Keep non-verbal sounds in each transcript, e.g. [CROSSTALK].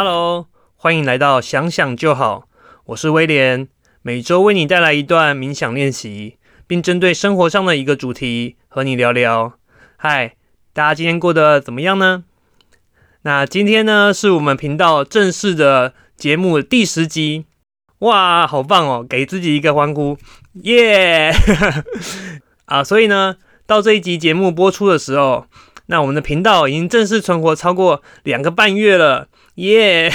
Hello，欢迎来到想想就好，我是威廉，每周为你带来一段冥想练习，并针对生活上的一个主题和你聊聊。嗨，大家今天过得怎么样呢？那今天呢，是我们频道正式的节目第十集，哇，好棒哦！给自己一个欢呼，耶！[LAUGHS] 啊，所以呢，到这一集节目播出的时候，那我们的频道已经正式存活超过两个半月了，耶！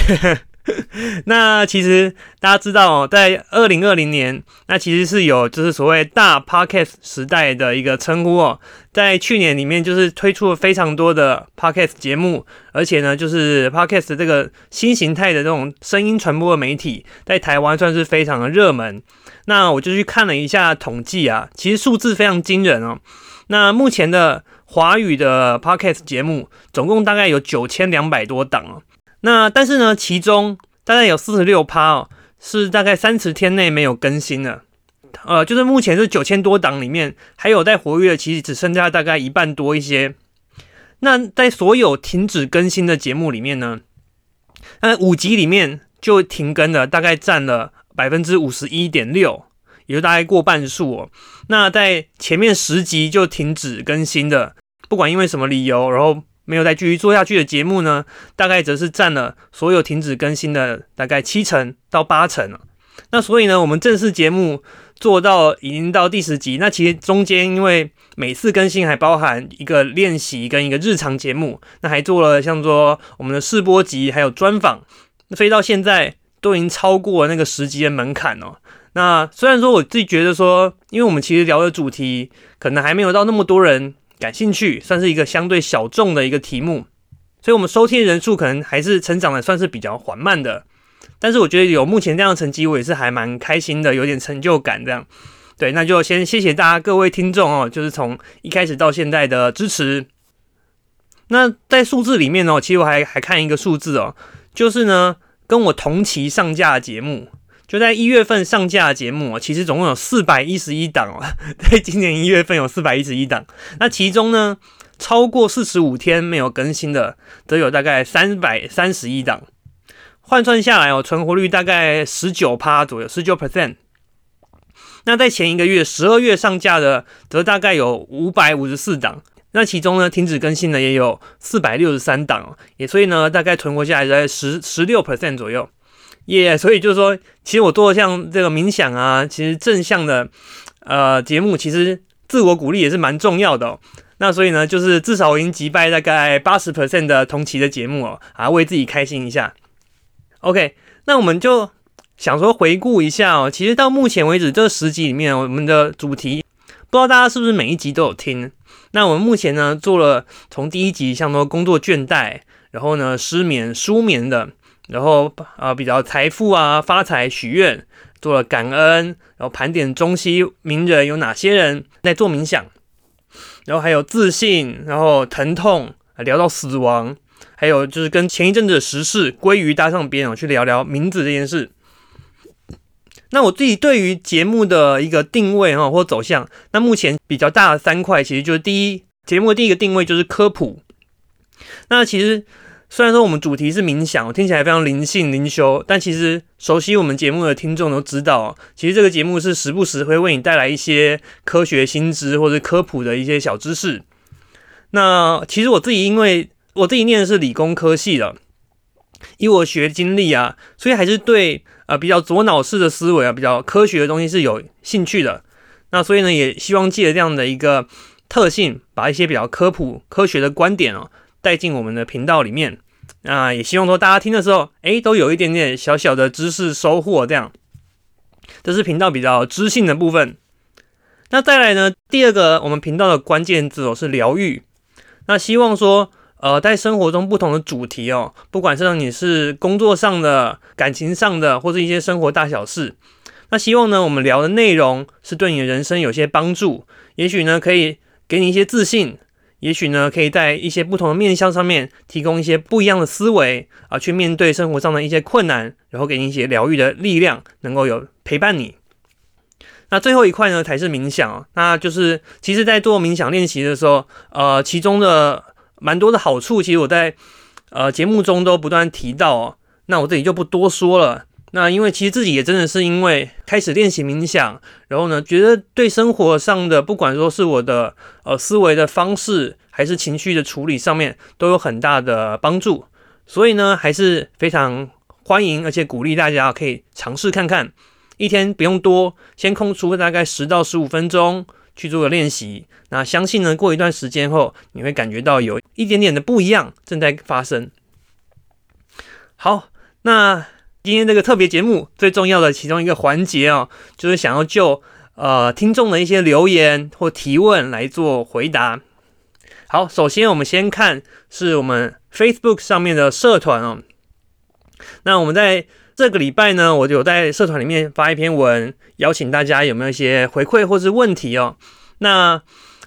[LAUGHS] 那其实大家知道哦，在二零二零年，那其实是有就是所谓大 podcast 时代的一个称呼哦。在去年里面，就是推出了非常多的 podcast 节目，而且呢，就是 podcast 这个新形态的这种声音传播的媒体，在台湾算是非常的热门。那我就去看了一下统计啊，其实数字非常惊人哦。那目前的华语的 podcast 节目，总共大概有九千两百多档哦。那但是呢，其中大概有四十六趴哦，是大概三十天内没有更新的。呃，就是目前是九千多档里面，还有在活跃的，其实只剩下大概一半多一些。那在所有停止更新的节目里面呢，那五集里面就停更了大概占了百分之五十一点六，也就大概过半数哦。那在前面十集就停止更新的，不管因为什么理由，然后。没有再继续做下去的节目呢，大概则是占了所有停止更新的大概七成到八成了。那所以呢，我们正式节目做到已经到第十集，那其实中间因为每次更新还包含一个练习跟一个日常节目，那还做了像说我们的试播集还有专访，所以到现在都已经超过那个十集的门槛哦。那虽然说我自己觉得说，因为我们其实聊的主题可能还没有到那么多人。感兴趣算是一个相对小众的一个题目，所以我们收听人数可能还是成长的算是比较缓慢的。但是我觉得有目前这样的成绩，我也是还蛮开心的，有点成就感这样。对，那就先谢谢大家各位听众哦，就是从一开始到现在的支持。那在数字里面哦，其实我还还看一个数字哦，就是呢跟我同期上架的节目。就在一月份上架的节目，其实总共有四百一十一档哦，[LAUGHS] 在今年一月份有四百一十一档。那其中呢，超过四十五天没有更新的，则有大概三百三十一档。换算下来哦，存活率大概十九趴左右，十九 percent。那在前一个月十二月上架的，则大概有五百五十四档。那其中呢，停止更新的也有四百六十三档，也所以呢，大概存活下来在十十六 percent 左右。耶，所以就是说，其实我做像这个冥想啊，其实正向的呃节目，其实自我鼓励也是蛮重要的。那所以呢，就是至少我已经击败大概八十 percent 的同期的节目哦，啊，为自己开心一下。OK，那我们就想说回顾一下哦，其实到目前为止这十集里面，我们的主题不知道大家是不是每一集都有听？那我们目前呢做了从第一集像说工作倦怠，然后呢失眠、舒眠的。然后啊，比较财富啊，发财许愿，做了感恩，然后盘点中西名人有哪些人在做冥想，然后还有自信，然后疼痛，聊到死亡，还有就是跟前一阵子的时事鲑鱼搭上边我，去聊聊名字这件事。那我自己对于节目的一个定位哈或走向，那目前比较大的三块，其实就是第一，节目的第一个定位就是科普。那其实。虽然说我们主题是冥想，听起来非常灵性灵修，但其实熟悉我们节目的听众都知道，其实这个节目是时不时会为你带来一些科学新知或者科普的一些小知识。那其实我自己因为我自己念的是理工科系的，以我学经历啊，所以还是对呃比较左脑式的思维啊，比较科学的东西是有兴趣的。那所以呢，也希望借着这样的一个特性，把一些比较科普科学的观点哦带进我们的频道里面。那也希望说大家听的时候，哎，都有一点点小小的知识收获，这样，这是频道比较知性的部分。那再来呢，第二个我们频道的关键字哦是疗愈。那希望说，呃，在生活中不同的主题哦，不管是让你是工作上的、感情上的，或者一些生活大小事，那希望呢，我们聊的内容是对你的人生有些帮助，也许呢，可以给你一些自信。也许呢，可以在一些不同的面向上面提供一些不一样的思维啊，去面对生活上的一些困难，然后给你一些疗愈的力量，能够有陪伴你。那最后一块呢，才是冥想那就是其实，在做冥想练习的时候，呃，其中的蛮多的好处，其实我在呃节目中都不断提到哦。那我这里就不多说了。那因为其实自己也真的是因为开始练习冥想，然后呢，觉得对生活上的不管说是我的呃思维的方式，还是情绪的处理上面，都有很大的帮助。所以呢，还是非常欢迎而且鼓励大家可以尝试看看，一天不用多，先空出大概十到十五分钟去做个练习。那相信呢，过一段时间后，你会感觉到有一点点的不一样正在发生。好，那。今天这个特别节目最重要的其中一个环节哦，就是想要就呃听众的一些留言或提问来做回答。好，首先我们先看是我们 Facebook 上面的社团哦。那我们在这个礼拜呢，我有在社团里面发一篇文，邀请大家有没有一些回馈或是问题哦。那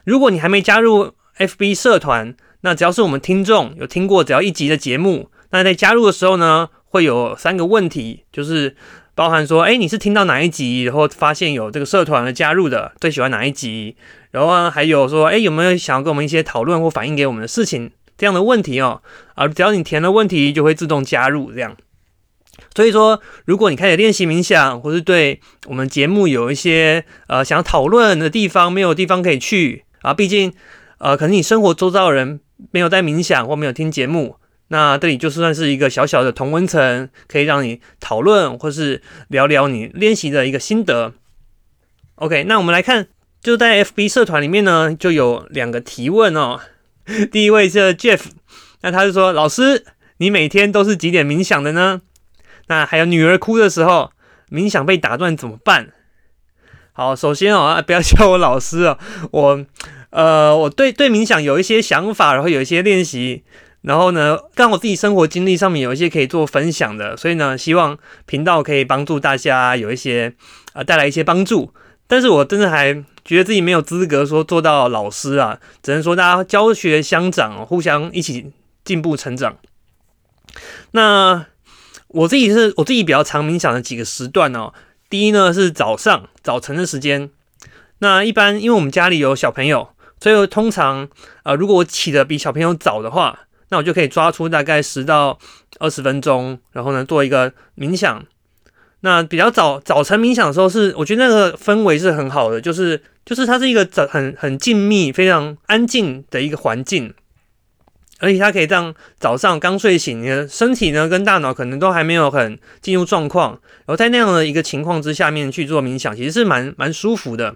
如果你还没加入 FB 社团，那只要是我们听众有听过只要一集的节目，那在加入的时候呢？会有三个问题，就是包含说，哎，你是听到哪一集，然后发现有这个社团的加入的，最喜欢哪一集？然后还有说，哎，有没有想要跟我们一些讨论或反映给我们的事情这样的问题哦？啊，只要你填了问题，就会自动加入这样。所以说，如果你开始练习冥想，或是对我们节目有一些呃想要讨论的地方，没有地方可以去啊，毕竟呃，可能你生活周遭的人没有在冥想或没有听节目。那这里就算是一个小小的同温层，可以让你讨论或是聊聊你练习的一个心得。OK，那我们来看，就在 FB 社团里面呢，就有两个提问哦。[LAUGHS] 第一位是 Jeff，那他就说：“老师，你每天都是几点冥想的呢？那还有女儿哭的时候，冥想被打断怎么办？”好，首先哦，不要叫我老师哦，我呃，我对对冥想有一些想法，然后有一些练习。然后呢，刚好自己生活经历上面有一些可以做分享的，所以呢，希望频道可以帮助大家有一些啊带来一些帮助。但是我真的还觉得自己没有资格说做到老师啊，只能说大家教学相长，互相一起进步成长。那我自己是我自己比较常冥想的几个时段哦。第一呢是早上早晨的时间。那一般因为我们家里有小朋友，所以通常啊如果我起的比小朋友早的话。那我就可以抓出大概十到二十分钟，然后呢做一个冥想。那比较早早晨冥想的时候，是我觉得那个氛围是很好的，就是就是它是一个早很很静谧、非常安静的一个环境，而且它可以让早上刚睡醒，你的身体呢跟大脑可能都还没有很进入状况，然后在那样的一个情况之下面去做冥想，其实是蛮蛮舒服的。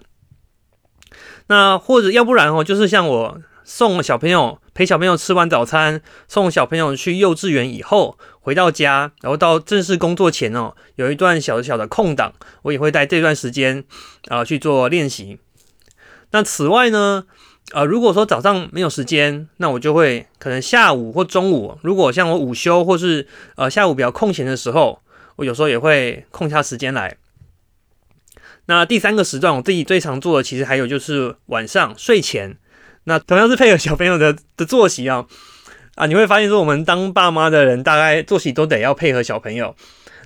那或者要不然哦，就是像我。送小朋友陪小朋友吃完早餐，送小朋友去幼稚园以后，回到家，然后到正式工作前哦，有一段小小的空档，我也会在这段时间啊去做练习。那此外呢，呃，如果说早上没有时间，那我就会可能下午或中午，如果像我午休或是呃下午比较空闲的时候，我有时候也会空下时间来。那第三个时段，我自己最常做的，其实还有就是晚上睡前。那同样是配合小朋友的的作息啊，啊，你会发现说，我们当爸妈的人，大概作息都得要配合小朋友。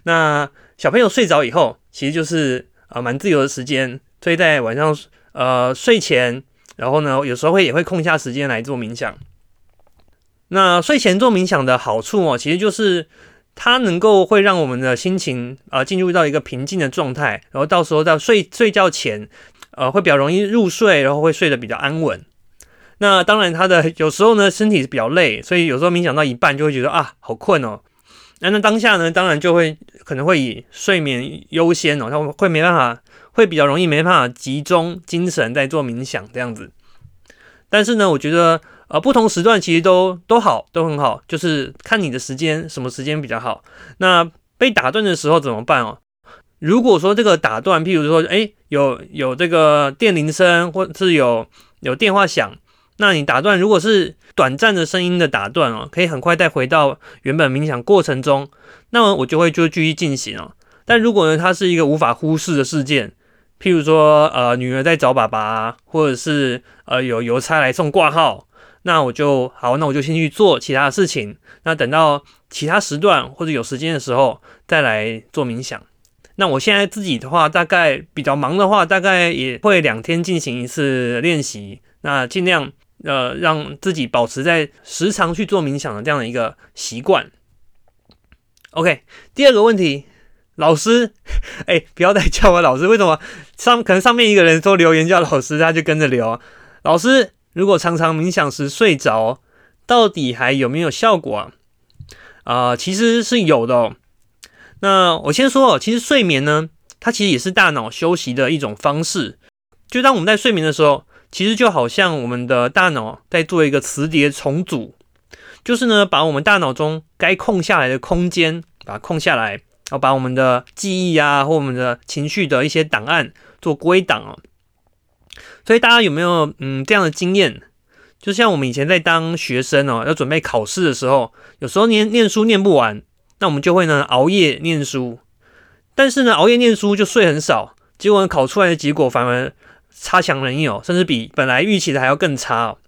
那小朋友睡着以后，其实就是啊蛮自由的时间，所以在晚上呃睡前，然后呢，有时候会也会空下时间来做冥想。那睡前做冥想的好处哦，其实就是它能够会让我们的心情啊进入到一个平静的状态，然后到时候在睡睡觉前，呃，会比较容易入睡，然后会睡得比较安稳。那当然，他的有时候呢，身体比较累，所以有时候冥想到一半就会觉得啊，好困哦。那那当下呢，当然就会可能会以睡眠优先哦，他会没办法，会比较容易没办法集中精神在做冥想这样子。但是呢，我觉得呃，不同时段其实都都好，都很好，就是看你的时间什么时间比较好。那被打断的时候怎么办哦？如果说这个打断，譬如说，哎，有有这个电铃声，或是有有电话响。那你打断，如果是短暂的声音的打断哦，可以很快再回到原本冥想过程中，那么我就会就继续进行哦。但如果呢，它是一个无法忽视的事件，譬如说呃女儿在找爸爸，或者是呃有邮差来送挂号，那我就好，那我就先去做其他的事情。那等到其他时段或者有时间的时候再来做冥想。那我现在自己的话，大概比较忙的话，大概也会两天进行一次练习，那尽量。呃，让自己保持在时常去做冥想的这样的一个习惯。OK，第二个问题，老师，哎，不要再叫我老师，为什么上可能上面一个人说留言叫老师，他就跟着留。老师，如果常常冥想时睡着，到底还有没有效果啊？啊，其实是有的。哦那我先说哦，其实睡眠呢，它其实也是大脑休息的一种方式。就当我们在睡眠的时候，其实就好像我们的大脑在做一个磁碟重组，就是呢，把我们大脑中该空下来的空间把它空下来，然后把我们的记忆啊或我们的情绪的一些档案做归档哦。所以大家有没有嗯这样的经验？就像我们以前在当学生哦，要准备考试的时候，有时候念念书念不完，那我们就会呢熬夜念书。但是呢，熬夜念书就睡很少，结果考出来的结果反而差强人意哦，甚至比本来预期的还要更差哦。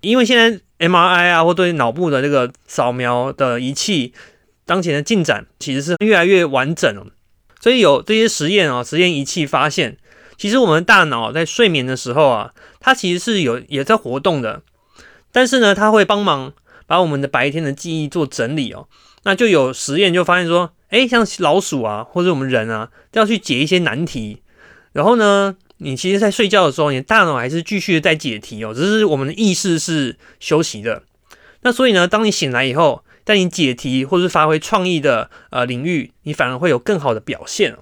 因为现在 MRI 啊，或对脑部的这个扫描的仪器，当前的进展其实是越来越完整了。所以有这些实验啊，实验仪器发现。其实我们大脑在睡眠的时候啊，它其实是有也在活动的，但是呢，它会帮忙把我们的白天的记忆做整理哦。那就有实验就发现说，哎，像老鼠啊，或者我们人啊，都要去解一些难题。然后呢，你其实在睡觉的时候，你大脑还是继续在解题哦，只是我们的意识是休息的。那所以呢，当你醒来以后，在你解题或是发挥创意的呃领域，你反而会有更好的表现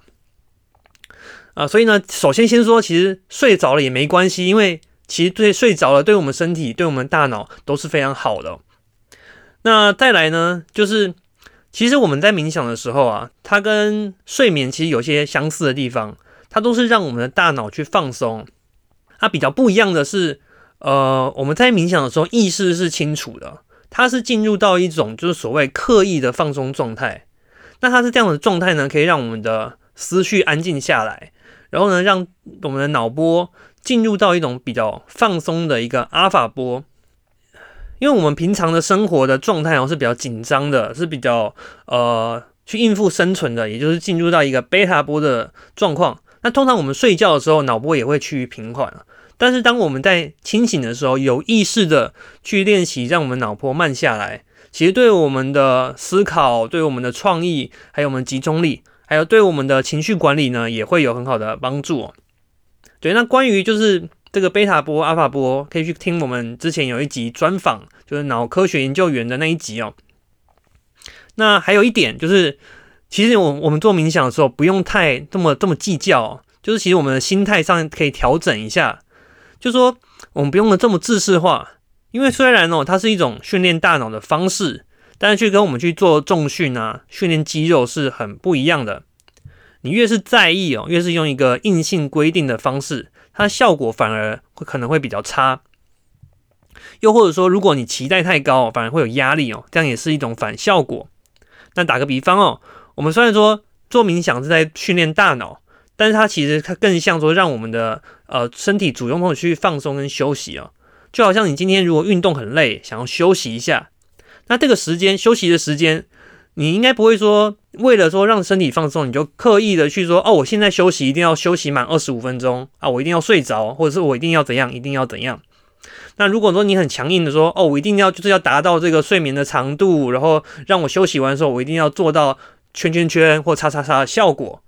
啊，所以呢，首先先说，其实睡着了也没关系，因为其实对睡着了，对我们身体、对我们大脑都是非常好的。那再来呢，就是其实我们在冥想的时候啊，它跟睡眠其实有些相似的地方，它都是让我们的大脑去放松。它比较不一样的是，呃，我们在冥想的时候意识是清楚的，它是进入到一种就是所谓刻意的放松状态。那它是这样的状态呢，可以让我们的思绪安静下来。然后呢，让我们的脑波进入到一种比较放松的一个阿法波，因为我们平常的生活的状态哦是比较紧张的，是比较呃去应付生存的，也就是进入到一个贝塔波的状况。那通常我们睡觉的时候，脑波也会趋于平缓但是当我们在清醒的时候，有意识的去练习，让我们脑波慢下来，其实对我们的思考、对我们的创意，还有我们集中力。还有对我们的情绪管理呢，也会有很好的帮助。对，那关于就是这个贝塔波、阿法波，可以去听我们之前有一集专访，就是脑科学研究员的那一集哦。那还有一点就是，其实我我们做冥想的时候，不用太这么这么计较，就是其实我们的心态上可以调整一下，就说我们不用的这么自视化，因为虽然哦，它是一种训练大脑的方式。但是去跟我们去做重训啊，训练肌肉是很不一样的。你越是在意哦，越是用一个硬性规定的方式，它效果反而会可能会比较差。又或者说，如果你期待太高，反而会有压力哦，这样也是一种反效果。那打个比方哦，我们虽然说做冥想是在训练大脑，但是它其实它更像说让我们的呃身体主动的去放松跟休息哦。就好像你今天如果运动很累，想要休息一下。那这个时间休息的时间，你应该不会说为了说让身体放松，你就刻意的去说哦，我现在休息一定要休息满二十五分钟啊，我一定要睡着，或者是我一定要怎样，一定要怎样。那如果说你很强硬的说哦，我一定要就是要达到这个睡眠的长度，然后让我休息完的时候，我一定要做到圈圈圈或叉叉叉的效果，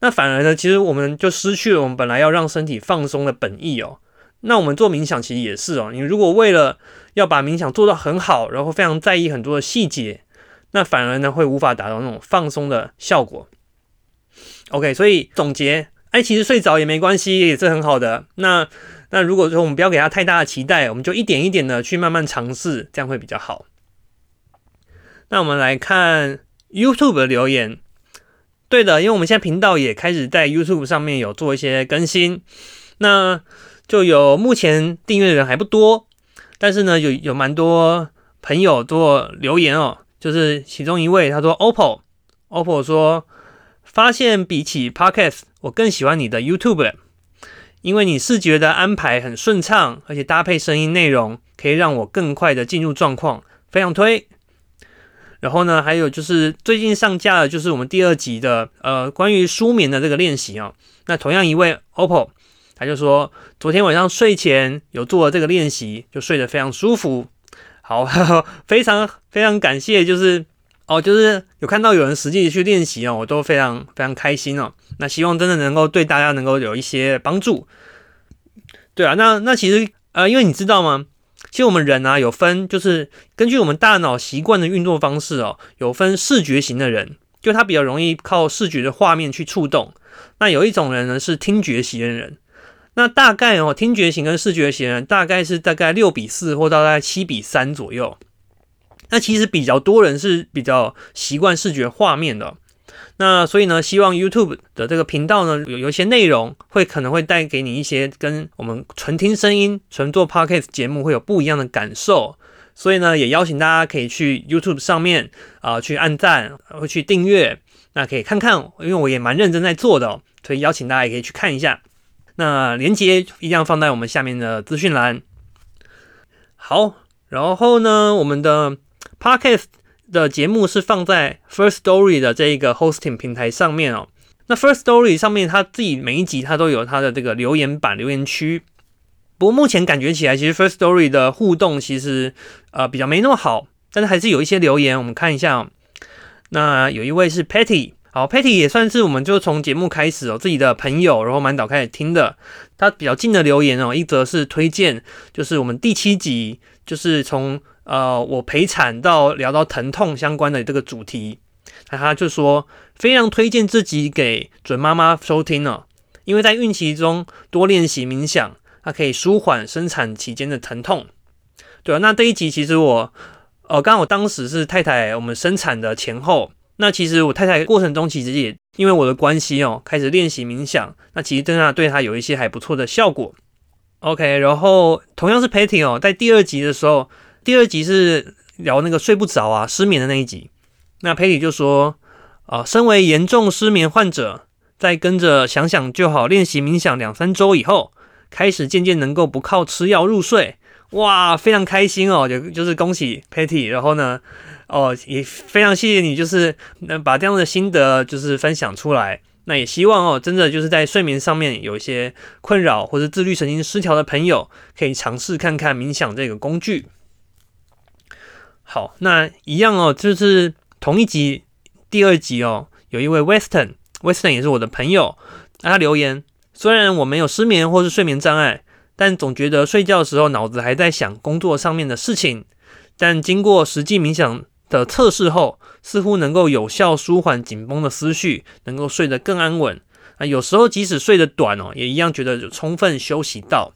那反而呢，其实我们就失去了我们本来要让身体放松的本意哦。那我们做冥想其实也是哦，你如果为了要把冥想做到很好，然后非常在意很多的细节，那反而呢会无法达到那种放松的效果。OK，所以总结，哎，其实睡着也没关系，也是很好的。那那如果说我们不要给他太大的期待，我们就一点一点的去慢慢尝试，这样会比较好。那我们来看 YouTube 的留言。对的，因为我们现在频道也开始在 YouTube 上面有做一些更新，那。就有目前订阅的人还不多，但是呢，有有蛮多朋友做留言哦，就是其中一位他说，OPPO，OPPO 说发现比起 Podcast，我更喜欢你的 YouTube，因为你视觉的安排很顺畅，而且搭配声音内容可以让我更快的进入状况，非常推。然后呢，还有就是最近上架的就是我们第二集的呃关于舒眠的这个练习啊，那同样一位 OPPO。他就说，昨天晚上睡前有做了这个练习，就睡得非常舒服。好，[LAUGHS] 非常非常感谢，就是哦，就是有看到有人实际去练习哦，我都非常非常开心哦。那希望真的能够对大家能够有一些帮助。对啊，那那其实呃，因为你知道吗？其实我们人啊有分，就是根据我们大脑习惯的运作方式哦，有分视觉型的人，就他比较容易靠视觉的画面去触动。那有一种人呢是听觉型的人，那大概哦，听觉型跟视觉型人大概是大概六比四或大概七比三左右。那其实比较多人是比较习惯视觉画面的。那所以呢，希望 YouTube 的这个频道呢，有有一些内容会可能会带给你一些跟我们纯听声音、纯做 Podcast 节目会有不一样的感受。所以呢，也邀请大家可以去 YouTube 上面啊去按赞，会去订阅，那可以看看，因为我也蛮认真在做的，所以邀请大家也可以去看一下。那连接一定要放在我们下面的资讯栏。好，然后呢，我们的 Podcast。的节目是放在 First Story 的这一个 hosting 平台上面哦。那 First Story 上面，它自己每一集它都有它的这个留言板、留言区。不过目前感觉起来，其实 First Story 的互动其实呃比较没那么好，但是还是有一些留言，我们看一下哦。那有一位是 Patty，好，Patty 也算是我们就从节目开始哦，自己的朋友，然后满岛开始听的。他比较近的留言哦，一则是推荐，就是我们第七集，就是从。呃，我陪产到聊到疼痛相关的这个主题，那他就说非常推荐这集给准妈妈收听哦，因为在孕期中多练习冥想，它可以舒缓生产期间的疼痛。对啊，那这一集其实我，呃，刚好当时是太太我们生产的前后，那其实我太太过程中其实也因为我的关系哦，开始练习冥想，那其实真的对她有一些还不错的效果。OK，然后同样是 Patty 哦，在第二集的时候。第二集是聊那个睡不着啊、失眠的那一集。那佩里就说：“啊，身为严重失眠患者，在跟着想想就好练习冥想两三周以后，开始渐渐能够不靠吃药入睡。哇，非常开心哦！就就是恭喜佩蒂。然后呢，哦，也非常谢谢你，就是能把这样的心得就是分享出来。那也希望哦，真的就是在睡眠上面有一些困扰或者自律神经失调的朋友，可以尝试看看冥想这个工具。”好，那一样哦，就是同一集第二集哦，有一位 Western，Western 也是我的朋友，他留言：虽然我没有失眠或是睡眠障碍，但总觉得睡觉的时候脑子还在想工作上面的事情。但经过实际冥想的测试后，似乎能够有效舒缓紧绷的思绪，能够睡得更安稳。啊，有时候即使睡得短哦，也一样觉得有充分休息到。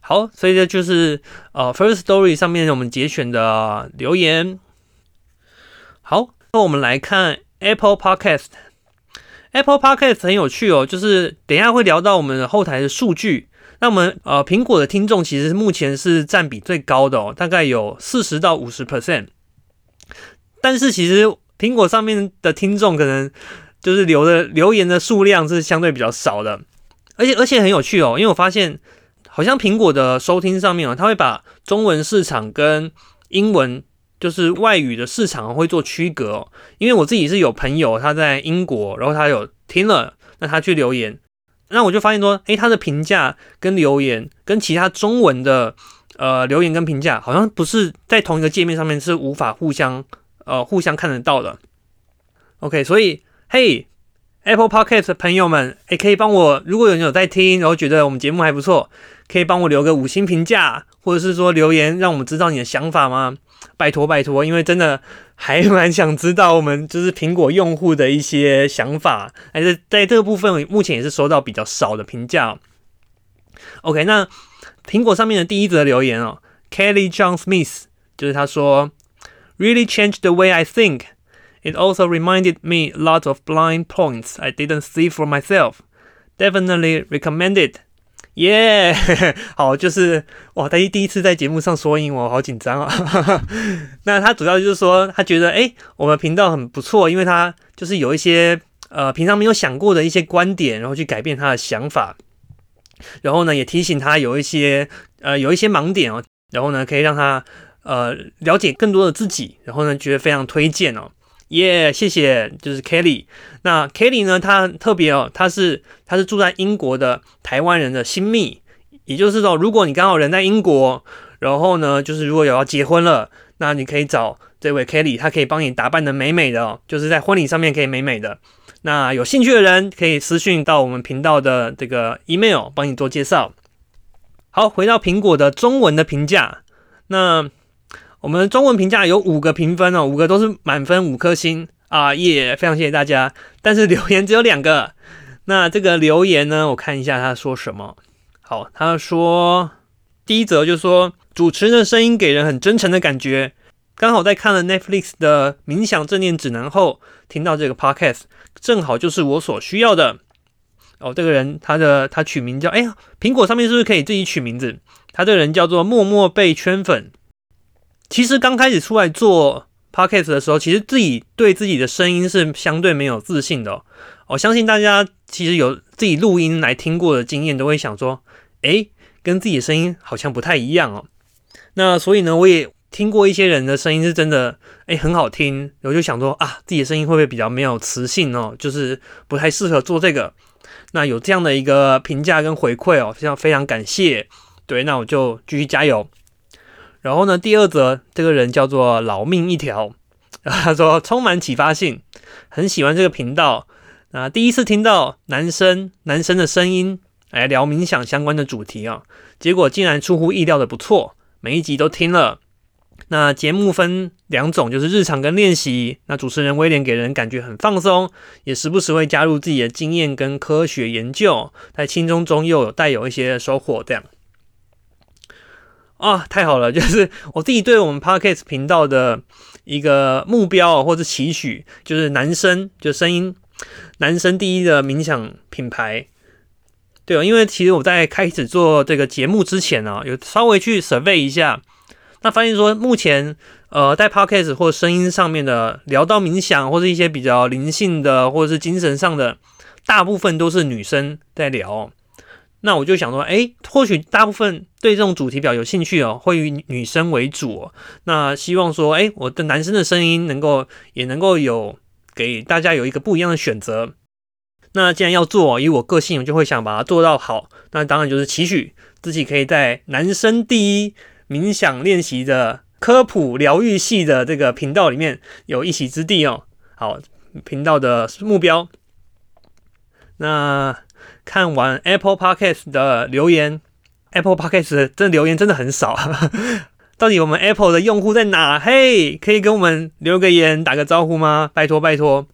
好，所以这就是呃，First Story 上面我们节选的留言。好，那我们来看 Apple Podcast。Apple Podcast 很有趣哦，就是等一下会聊到我们的后台的数据。那我们呃，苹果的听众其实目前是占比最高的哦，大概有四十到五十 percent。但是其实苹果上面的听众可能就是留的留言的数量是相对比较少的，而且而且很有趣哦，因为我发现。好像苹果的收听上面啊，它会把中文市场跟英文就是外语的市场会做区隔。哦。因为我自己是有朋友他在英国，然后他有听了，那他去留言，那我就发现说，诶，他的评价跟留言跟其他中文的呃留言跟评价，好像不是在同一个界面上面是无法互相呃互相看得到的。OK，所以嘿。Apple Podcast 的朋友们，也可以帮我，如果有人有在听，然后觉得我们节目还不错，可以帮我留个五星评价，或者是说留言，让我们知道你的想法吗？拜托拜托，因为真的还蛮想知道我们就是苹果用户的一些想法，还是在这个部分目前也是收到比较少的评价。OK，那苹果上面的第一则留言哦，Kelly John Smith，就是他说，Really changed the way I think。It also reminded me lot of blind points I didn't see for myself. Definitely recommended. Yeah，[LAUGHS] 好，就是哇，他第一次在节目上说英文，好紧张啊。[LAUGHS] 那他主要就是说，他觉得哎，我们频道很不错，因为他就是有一些呃平常没有想过的一些观点，然后去改变他的想法。然后呢，也提醒他有一些呃有一些盲点哦，然后呢可以让他呃了解更多的自己，然后呢觉得非常推荐哦。耶，谢谢，就是 Kelly。那 Kelly 呢？他特别哦，他是他是住在英国的台湾人的新密，也就是说，如果你刚好人在英国，然后呢，就是如果有要结婚了，那你可以找这位 Kelly，他可以帮你打扮的美美的哦，就是在婚礼上面可以美美的。那有兴趣的人可以私讯到我们频道的这个 email，帮你做介绍。好，回到苹果的中文的评价，那我们中文评价有五个评分哦，五个都是满分五颗星啊，耶，非常谢谢大家。但是留言只有两个，那这个留言呢，我看一下他说什么。好，他说第一则就是说主持人的声音给人很真诚的感觉，刚好在看了 Netflix 的冥想正念指南后，听到这个 Podcast，正好就是我所需要的。哦，这个人他的他取名叫哎呀，苹果上面是不是可以自己取名字？他这个人叫做默默被圈粉。其实刚开始出来做 podcast 的时候，其实自己对自己的声音是相对没有自信的。我相信大家其实有自己录音来听过的经验，都会想说，哎，跟自己的声音好像不太一样哦。那所以呢，我也听过一些人的声音是真的，哎，很好听。我就想说啊，自己的声音会不会比较没有磁性哦？就是不太适合做这个。那有这样的一个评价跟回馈哦，非常非常感谢。对，那我就继续加油。然后呢，第二则这个人叫做老命一条，[LAUGHS] 他说充满启发性，很喜欢这个频道。那第一次听到男生男生的声音来聊冥想相关的主题啊，结果竟然出乎意料的不错，每一集都听了。那节目分两种，就是日常跟练习。那主持人威廉给人感觉很放松，也时不时会加入自己的经验跟科学研究，在轻松中又有带有一些收获。这样啊，太好了！[LAUGHS] 就是我自己对我们 Podcast 频道的一个目标或者期许，就是男生就声音男生第一的冥想品牌。对哦，因为其实我在开始做这个节目之前呢，有稍微去 survey 一下。那发现说，目前呃，在 podcast 或声音上面的聊到冥想，或是一些比较灵性的，或者是精神上的，大部分都是女生在聊。那我就想说，哎，或许大部分对这种主题表有兴趣哦，会以女生为主。那希望说，哎，我的男生的声音能够也能够有给大家有一个不一样的选择。那既然要做，以我个性，我就会想把它做到好。那当然就是期许自己可以在男生第一。冥想练习的科普疗愈系的这个频道里面有一席之地哦。好，频道的目标。那看完 Apple Podcast 的留言，Apple Podcast 的留言真的很少。[LAUGHS] 到底我们 Apple 的用户在哪？嘿，可以跟我们留个言，打个招呼吗？拜托拜托。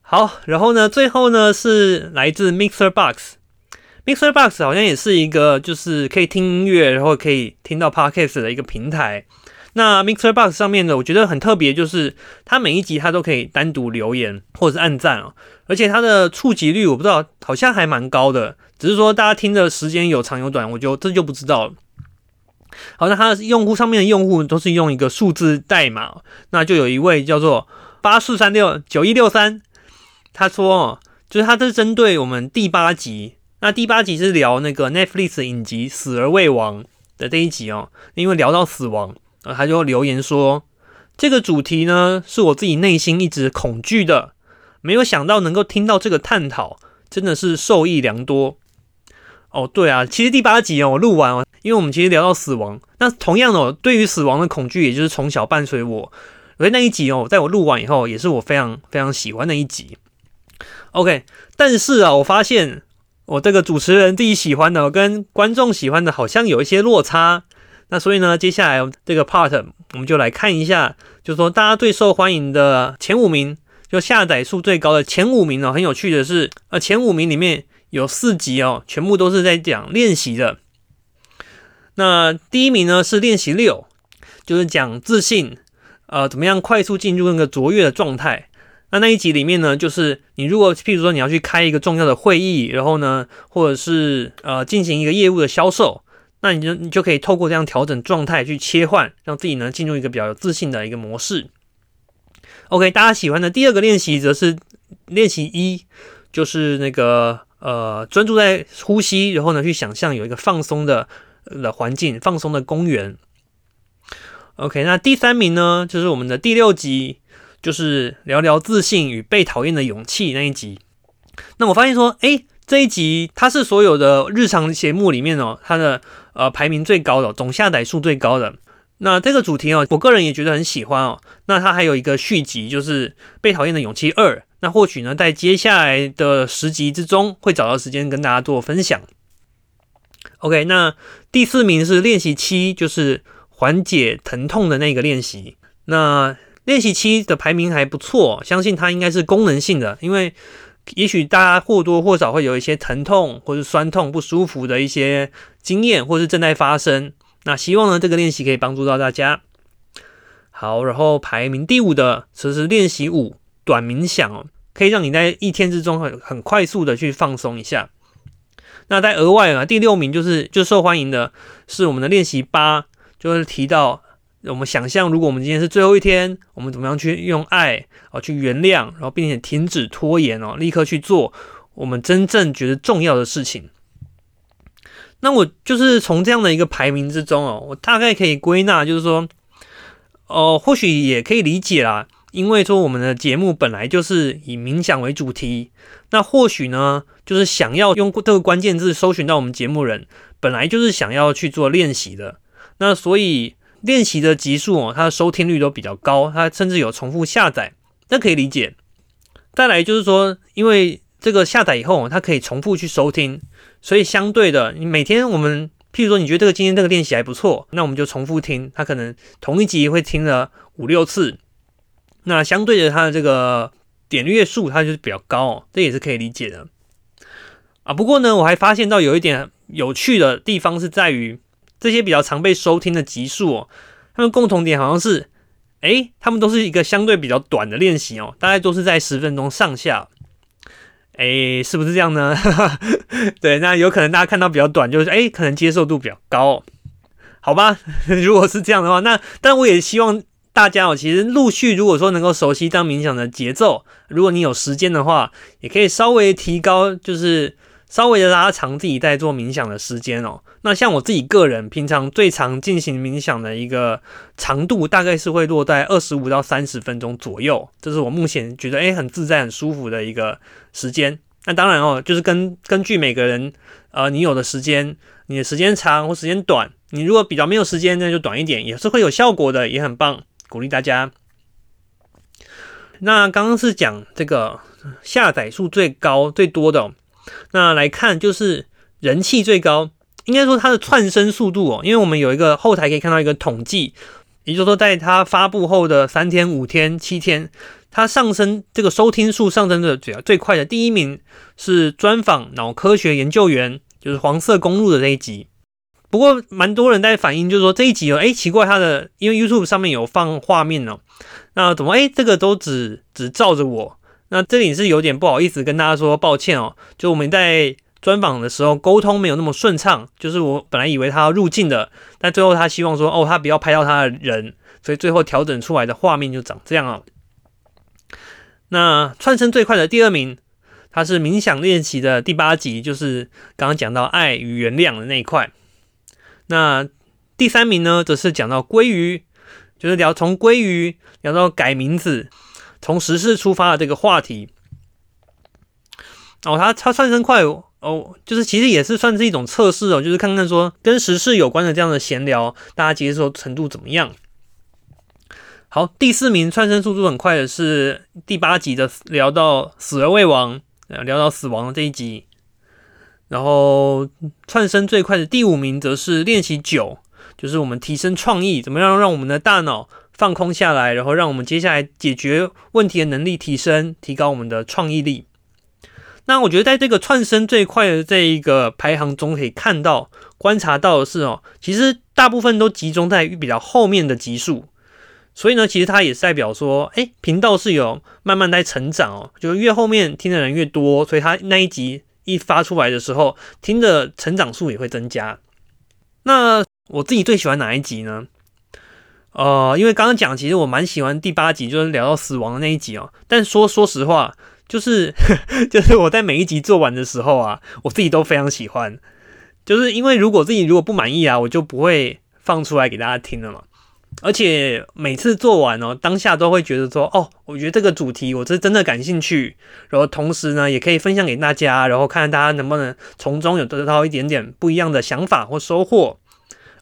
好，然后呢，最后呢是来自 Mixer Box。Mixer Box 好像也是一个，就是可以听音乐，然后可以听到 Podcast 的一个平台。那 Mixer Box 上面的，我觉得很特别，就是它每一集它都可以单独留言或者是按赞哦，而且它的触及率我不知道，好像还蛮高的，只是说大家听的时间有长有短，我就这就不知道了。好，那它的用户上面的用户都是用一个数字代码，那就有一位叫做八四三六九一六三，他说，就是他这是针对我们第八集。那第八集是聊那个 Netflix 影集《死而未亡》的这一集哦，因为聊到死亡，呃，他就留言说，这个主题呢是我自己内心一直恐惧的，没有想到能够听到这个探讨，真的是受益良多。哦，对啊，其实第八集哦，我录完哦，因为我们其实聊到死亡，那同样的，对于死亡的恐惧，也就是从小伴随我，所以那一集哦，在我录完以后，也是我非常非常喜欢的一集。OK，但是啊，我发现。我这个主持人自己喜欢的，跟观众喜欢的，好像有一些落差。那所以呢，接下来这个 part 我们就来看一下，就是说大家最受欢迎的前五名，就下载数最高的前五名哦。很有趣的是，呃，前五名里面有四集哦，全部都是在讲练习的。那第一名呢是练习六，就是讲自信，呃，怎么样快速进入那个卓越的状态。那那一集里面呢，就是你如果譬如说你要去开一个重要的会议，然后呢，或者是呃进行一个业务的销售，那你就你就可以透过这样调整状态去切换，让自己呢进入一个比较有自信的一个模式。OK，大家喜欢的第二个练习则是练习一，就是那个呃专注在呼吸，然后呢去想象有一个放松的的环境，放松的公园。OK，那第三名呢，就是我们的第六集。就是聊聊自信与被讨厌的勇气那一集。那我发现说，哎，这一集它是所有的日常节目里面哦，它的呃排名最高的，总下载数最高的。那这个主题哦，我个人也觉得很喜欢哦。那它还有一个续集，就是《被讨厌的勇气二》。那或许呢，在接下来的十集之中，会找到时间跟大家做分享。OK，那第四名是练习七，就是缓解疼痛的那个练习。那练习七的排名还不错，相信它应该是功能性的，因为也许大家或多或少会有一些疼痛或者酸痛不舒服的一些经验，或是正在发生。那希望呢，这个练习可以帮助到大家。好，然后排名第五的则是练习五，短冥想哦，可以让你在一天之中很很快速的去放松一下。那在额外啊，第六名就是就受欢迎的是我们的练习八，就是提到。我们想象，如果我们今天是最后一天，我们怎么样去用爱啊去原谅，然后并且停止拖延哦，立刻去做我们真正觉得重要的事情。那我就是从这样的一个排名之中哦，我大概可以归纳，就是说，哦，或许也可以理解啦，因为说我们的节目本来就是以冥想为主题，那或许呢，就是想要用这个关键字搜寻到我们节目人，本来就是想要去做练习的，那所以。练习的集数哦，它的收听率都比较高，它甚至有重复下载，那可以理解。再来就是说，因为这个下载以后，它可以重复去收听，所以相对的，你每天我们，譬如说你觉得这个今天这个练习还不错，那我们就重复听，它可能同一集会听了五六次，那相对的它的这个点阅数它就是比较高哦，这也是可以理解的。啊，不过呢，我还发现到有一点有趣的地方是在于。这些比较常被收听的集数哦，他们共同点好像是，哎，他们都是一个相对比较短的练习哦，大概都是在十分钟上下，哎，是不是这样呢？[LAUGHS] 对，那有可能大家看到比较短，就是哎，可能接受度比较高，好吧？[LAUGHS] 如果是这样的话，那但我也希望大家哦，其实陆续如果说能够熟悉当冥想的节奏，如果你有时间的话，也可以稍微提高，就是。稍微的拉长自己在做冥想的时间哦。那像我自己个人平常最常进行冥想的一个长度，大概是会落在二十五到三十分钟左右。这是我目前觉得诶很自在、很舒服的一个时间。那当然哦，就是根根据每个人呃你有的时间，你的时间长或时间短，你如果比较没有时间，那就短一点，也是会有效果的，也很棒，鼓励大家。那刚刚是讲这个下载数最高最多的。那来看，就是人气最高，应该说它的窜升速度哦，因为我们有一个后台可以看到一个统计，也就是说，在它发布后的三天、五天、七天，它上升这个收听数上升的最最快的第一名是专访脑科学研究员，就是黄色公路的这一集。不过，蛮多人在反映，就是说这一集哦，哎，奇怪，它的因为 YouTube 上面有放画面哦，那怎么哎，这个都只只照着我。那这里是有点不好意思跟大家说抱歉哦，就我们在专访的时候沟通没有那么顺畅，就是我本来以为他要入镜的，但最后他希望说哦，他不要拍到他的人，所以最后调整出来的画面就长这样啊。那串升最快的第二名，他是冥想练习的第八集，就是刚刚讲到爱与原谅的那一块。那第三名呢，则是讲到鲑鱼，就是聊从鲑鱼聊到改名字。从时事出发的这个话题，哦，它它算升快哦，就是其实也是算是一种测试哦，就是看看说跟时事有关的这样的闲聊，大家接受程度怎么样。好，第四名窜升速度很快的是第八集的聊到死而未亡，聊到死亡的这一集，然后窜升最快的第五名则是练习九，就是我们提升创意，怎么样让我们的大脑。放空下来，然后让我们接下来解决问题的能力提升，提高我们的创意力。那我觉得在这个窜升最快的这一个排行中，可以看到、观察到的是哦，其实大部分都集中在比较后面的集数。所以呢，其实它也是代表说，哎，频道是有慢慢在成长哦，就越后面听的人越多，所以它那一集一发出来的时候，听的成长数也会增加。那我自己最喜欢哪一集呢？呃，因为刚刚讲，其实我蛮喜欢第八集，就是聊到死亡的那一集哦。但说说实话，就是 [LAUGHS] 就是我在每一集做完的时候啊，我自己都非常喜欢。就是因为如果自己如果不满意啊，我就不会放出来给大家听了嘛。而且每次做完哦，当下都会觉得说，哦，我觉得这个主题我是真的感兴趣，然后同时呢，也可以分享给大家，然后看看大家能不能从中有得到一点点不一样的想法或收获。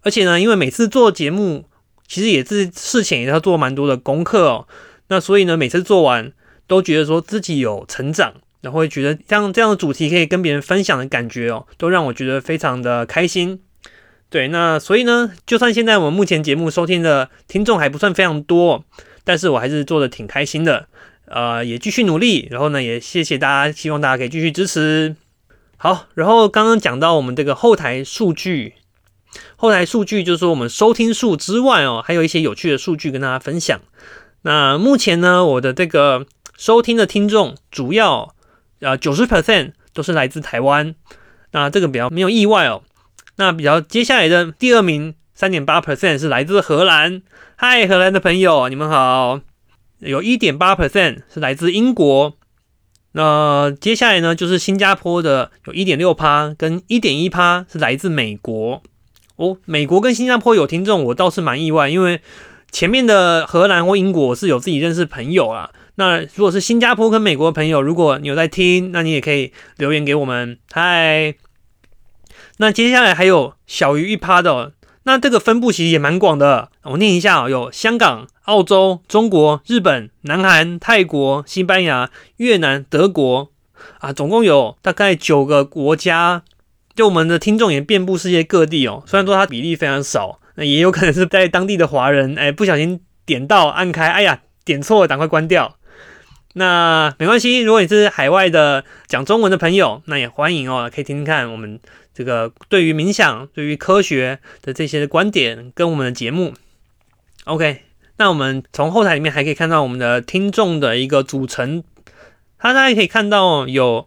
而且呢，因为每次做节目，其实也是事前也要做蛮多的功课哦，那所以呢，每次做完都觉得说自己有成长，然后会觉得像这样的主题可以跟别人分享的感觉哦，都让我觉得非常的开心。对，那所以呢，就算现在我们目前节目收听的听众还不算非常多，但是我还是做的挺开心的，呃，也继续努力，然后呢，也谢谢大家，希望大家可以继续支持。好，然后刚刚讲到我们这个后台数据，后台数据就是说我们收听数之外哦，还有一些有趣的数据跟大家分享。那目前呢，我的这个收听的听众主要呃九十 percent 都是来自台湾，那这个比较没有意外哦。那比较接下来的第二名，三点八 percent 是来自荷兰。嗨，荷兰的朋友，你们好。有一点八 percent 是来自英国。那接下来呢，就是新加坡的，有一点六趴，跟一点一趴是来自美国。哦，美国跟新加坡有听众，我倒是蛮意外，因为前面的荷兰或英国是有自己认识朋友啊。那如果是新加坡跟美国的朋友，如果你有在听，那你也可以留言给我们。嗨。那接下来还有小于一趴的，那这个分布其实也蛮广的。我念一下哦，有香港、澳洲、中国、日本、南韩、泰国、西班牙、越南、德国啊，总共有大概九个国家。就我们的听众也遍布世界各地哦。虽然说它比例非常少，那也有可能是在当地的华人，哎，不小心点到按开，哎呀，点错了，赶快关掉。那没关系，如果你是海外的讲中文的朋友，那也欢迎哦，可以听听看我们。这个对于冥想、对于科学的这些观点，跟我们的节目，OK，那我们从后台里面还可以看到我们的听众的一个组成，它大家可以看到有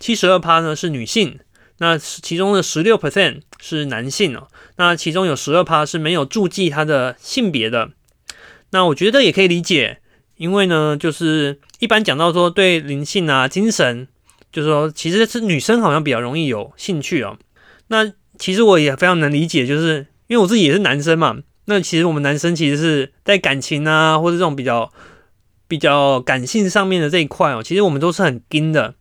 七十二趴呢是女性，那其中的十六 percent 是男性哦，那其中有十二趴是没有注记他的性别的，那我觉得也可以理解，因为呢，就是一般讲到说对灵性啊、精神。就是说，其实是女生好像比较容易有兴趣哦。那其实我也非常能理解，就是因为我自己也是男生嘛。那其实我们男生其实是在感情啊，或者这种比较比较感性上面的这一块哦，其实我们都是很盯的。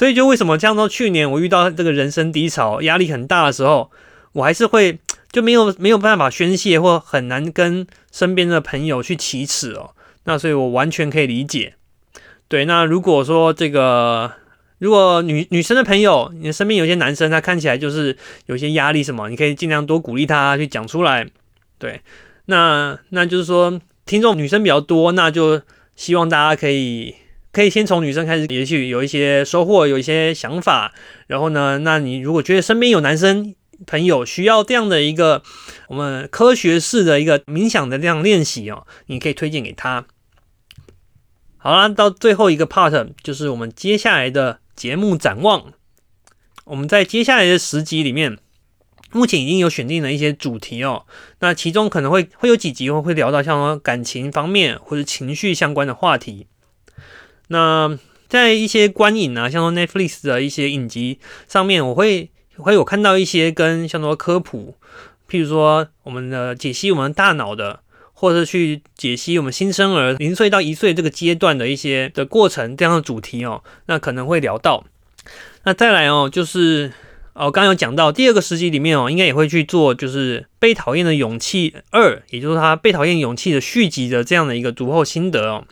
所以就为什么像到去年我遇到这个人生低潮、压力很大的时候，我还是会 [TSK] 就没有没有办法宣泄，或很难跟身边的朋友去启齿哦。那所以我完全可以理解。对，那如果说这个，如果女女生的朋友，你身边有些男生，他看起来就是有些压力什么，你可以尽量多鼓励他去讲出来。对，那那就是说，听众女生比较多，那就希望大家可以可以先从女生开始，也许有一些收获，有一些想法。然后呢，那你如果觉得身边有男生朋友需要这样的一个我们科学式的一个冥想的这样练习哦，你可以推荐给他。好啦，到最后一个 part 就是我们接下来的节目展望。我们在接下来的十集里面，目前已经有选定了一些主题哦。那其中可能会会有几集会会聊到像感情方面或者情绪相关的话题。那在一些观影啊，像说 Netflix 的一些影集上面，我会会有看到一些跟像说科普，譬如说我们的解析我们大脑的。或者去解析我们新生儿零岁到一岁这个阶段的一些的过程这样的主题哦，那可能会聊到。那再来哦，就是哦，刚刚有讲到第二个时期里面哦，应该也会去做，就是被讨厌的勇气二，也就是他被讨厌勇气的续集的这样的一个读后心得哦。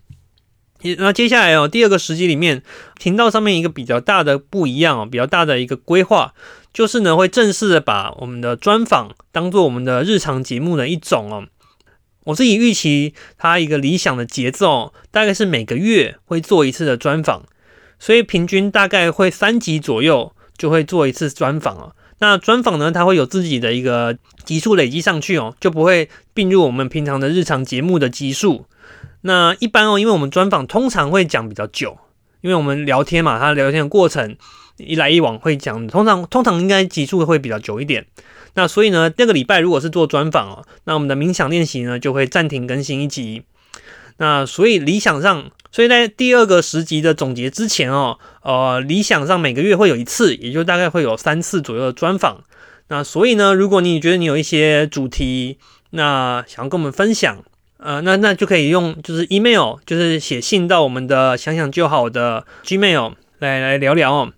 那接下来哦，第二个时机里面频道上面一个比较大的不一样哦，比较大的一个规划，就是呢会正式的把我们的专访当做我们的日常节目的一种哦。我自己预期它一个理想的节奏，大概是每个月会做一次的专访，所以平均大概会三集左右就会做一次专访哦。那专访呢，它会有自己的一个集数累积上去哦，就不会并入我们平常的日常节目的集数。那一般哦，因为我们专访通常会讲比较久，因为我们聊天嘛，他聊天的过程一来一往会讲，通常通常应该集数会比较久一点。那所以呢，那个礼拜如果是做专访哦，那我们的冥想练习呢就会暂停更新一集。那所以理想上，所以在第二个十集的总结之前哦，呃，理想上每个月会有一次，也就大概会有三次左右的专访。那所以呢，如果你觉得你有一些主题，那想要跟我们分享，呃，那那就可以用就是 email，就是写信到我们的想想就好的 gmail 来来聊聊哦。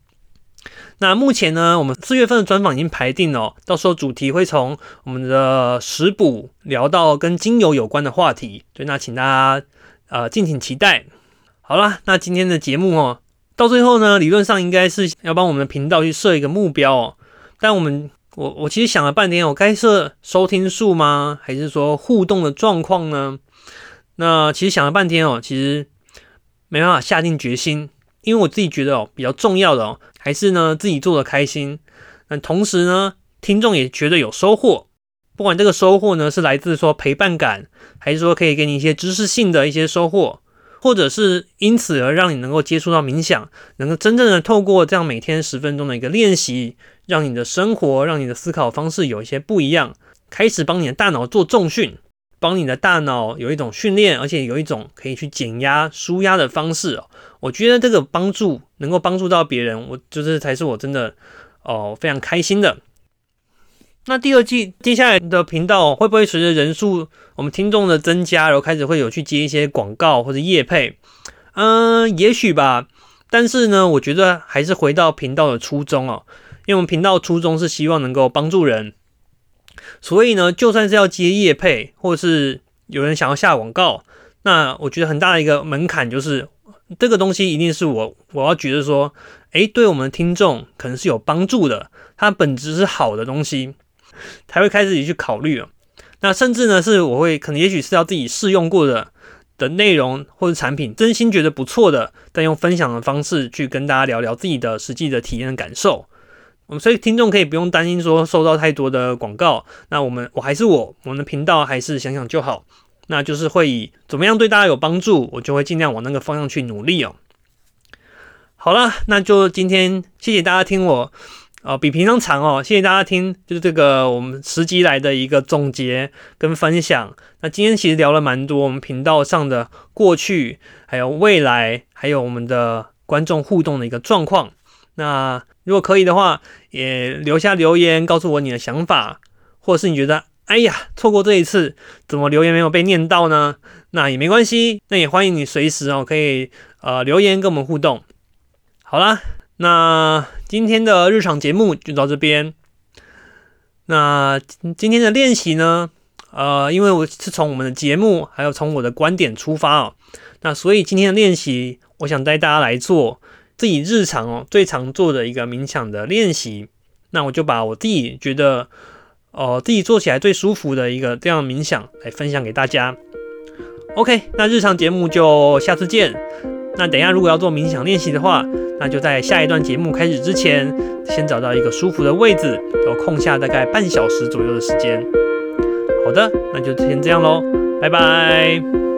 那目前呢，我们四月份的专访已经排定了，到时候主题会从我们的食补聊到跟精油有关的话题，对，那请大家呃敬请期待。好了，那今天的节目哦，到最后呢，理论上应该是要帮我们的频道去设一个目标哦，但我们我我其实想了半天，我该设收听数吗？还是说互动的状况呢？那其实想了半天哦，其实没办法下定决心。因为我自己觉得哦，比较重要的哦，还是呢自己做的开心。那同时呢，听众也觉得有收获。不管这个收获呢是来自说陪伴感，还是说可以给你一些知识性的一些收获，或者是因此而让你能够接触到冥想，能够真正的透过这样每天十分钟的一个练习，让你的生活，让你的思考方式有一些不一样，开始帮你的大脑做重训。帮你的大脑有一种训练，而且有一种可以去减压、舒压的方式。我觉得这个帮助能够帮助到别人，我就是才是我真的哦非常开心的。那第二季接下来的频道会不会随着人数我们听众的增加，然后开始会有去接一些广告或者业配？嗯，也许吧。但是呢，我觉得还是回到频道的初衷哦，因为我们频道初衷是希望能够帮助人。所以呢，就算是要接业配，或是有人想要下广告，那我觉得很大的一个门槛就是，这个东西一定是我我要觉得说，诶，对我们的听众可能是有帮助的，它本质是好的东西，才会开始去考虑。那甚至呢，是我会可能也许是要自己试用过的的内容或者产品，真心觉得不错的，但用分享的方式去跟大家聊聊自己的实际的体验感受。我们所以听众可以不用担心说收到太多的广告，那我们我还是我，我们的频道还是想想就好，那就是会以怎么样对大家有帮助，我就会尽量往那个方向去努力哦。好了，那就今天谢谢大家听我，呃，比平常长哦，谢谢大家听，就是这个我们十集来的一个总结跟分享。那今天其实聊了蛮多我们频道上的过去，还有未来，还有我们的观众互动的一个状况。那如果可以的话，也留下留言告诉我你的想法，或者是你觉得，哎呀，错过这一次，怎么留言没有被念到呢？那也没关系，那也欢迎你随时哦，可以呃留言跟我们互动。好啦，那今天的日常节目就到这边。那今天的练习呢，呃，因为我是从我们的节目，还有从我的观点出发哦，那所以今天的练习，我想带大家来做。自己日常哦最常做的一个冥想的练习，那我就把我自己觉得哦自己做起来最舒服的一个这样冥想来分享给大家。OK，那日常节目就下次见。那等一下如果要做冥想练习的话，那就在下一段节目开始之前，先找到一个舒服的位置，然后空下大概半小时左右的时间。好的，那就先这样喽，拜拜。